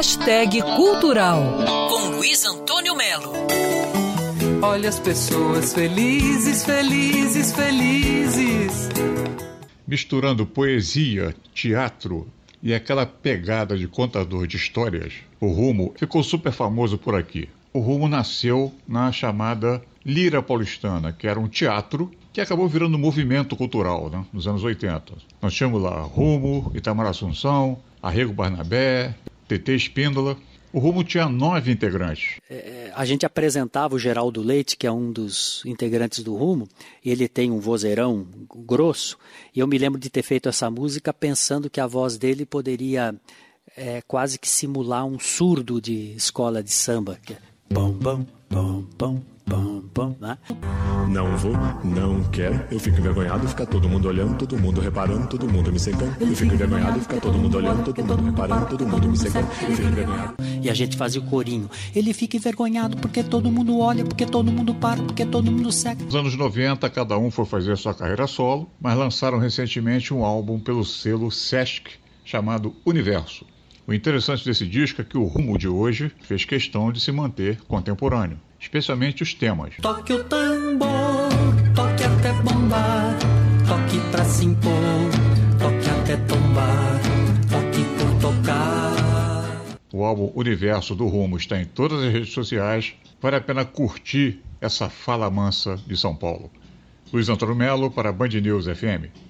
Hashtag Cultural com Luiz Antônio Melo. Olha as pessoas felizes, felizes, felizes. Misturando poesia, teatro e aquela pegada de contador de histórias, o Rumo ficou super famoso por aqui. O Rumo nasceu na chamada Lira Paulistana, que era um teatro que acabou virando um movimento cultural né, nos anos 80. Nós tínhamos lá Rumo, Itamar Assunção, Arrego Barnabé, TT Espíndola. O Rumo tinha nove integrantes. É, a gente apresentava o Geraldo Leite, que é um dos integrantes do Rumo, e ele tem um vozeirão grosso, e eu me lembro de ter feito essa música pensando que a voz dele poderia é, quase que simular um surdo de escola de samba. Que é pom, pom, pom, pom, pom, pom, né? Não vou, não quero. Eu fico envergonhado, fica todo mundo olhando, todo mundo reparando, todo mundo me secando. Eu fico envergonhado, fica todo mundo olhando, todo mundo reparando, todo mundo me secando. Eu fico envergonhado. E a gente fazia o corinho. Ele fica envergonhado porque todo mundo olha, porque todo mundo para, porque todo mundo seca. Nos anos 90, cada um foi fazer sua carreira solo, mas lançaram recentemente um álbum pelo selo Sesc chamado Universo. O interessante desse disco é que o rumo de hoje fez questão de se manter contemporâneo, especialmente os temas. Toque o tambor, toque até bombar, toque pra se impor, toque até tombar, toque por tocar. O álbum Universo do Rumo está em todas as redes sociais. Vale a pena curtir essa fala mansa de São Paulo. Luiz Antônio Melo para Band News FM.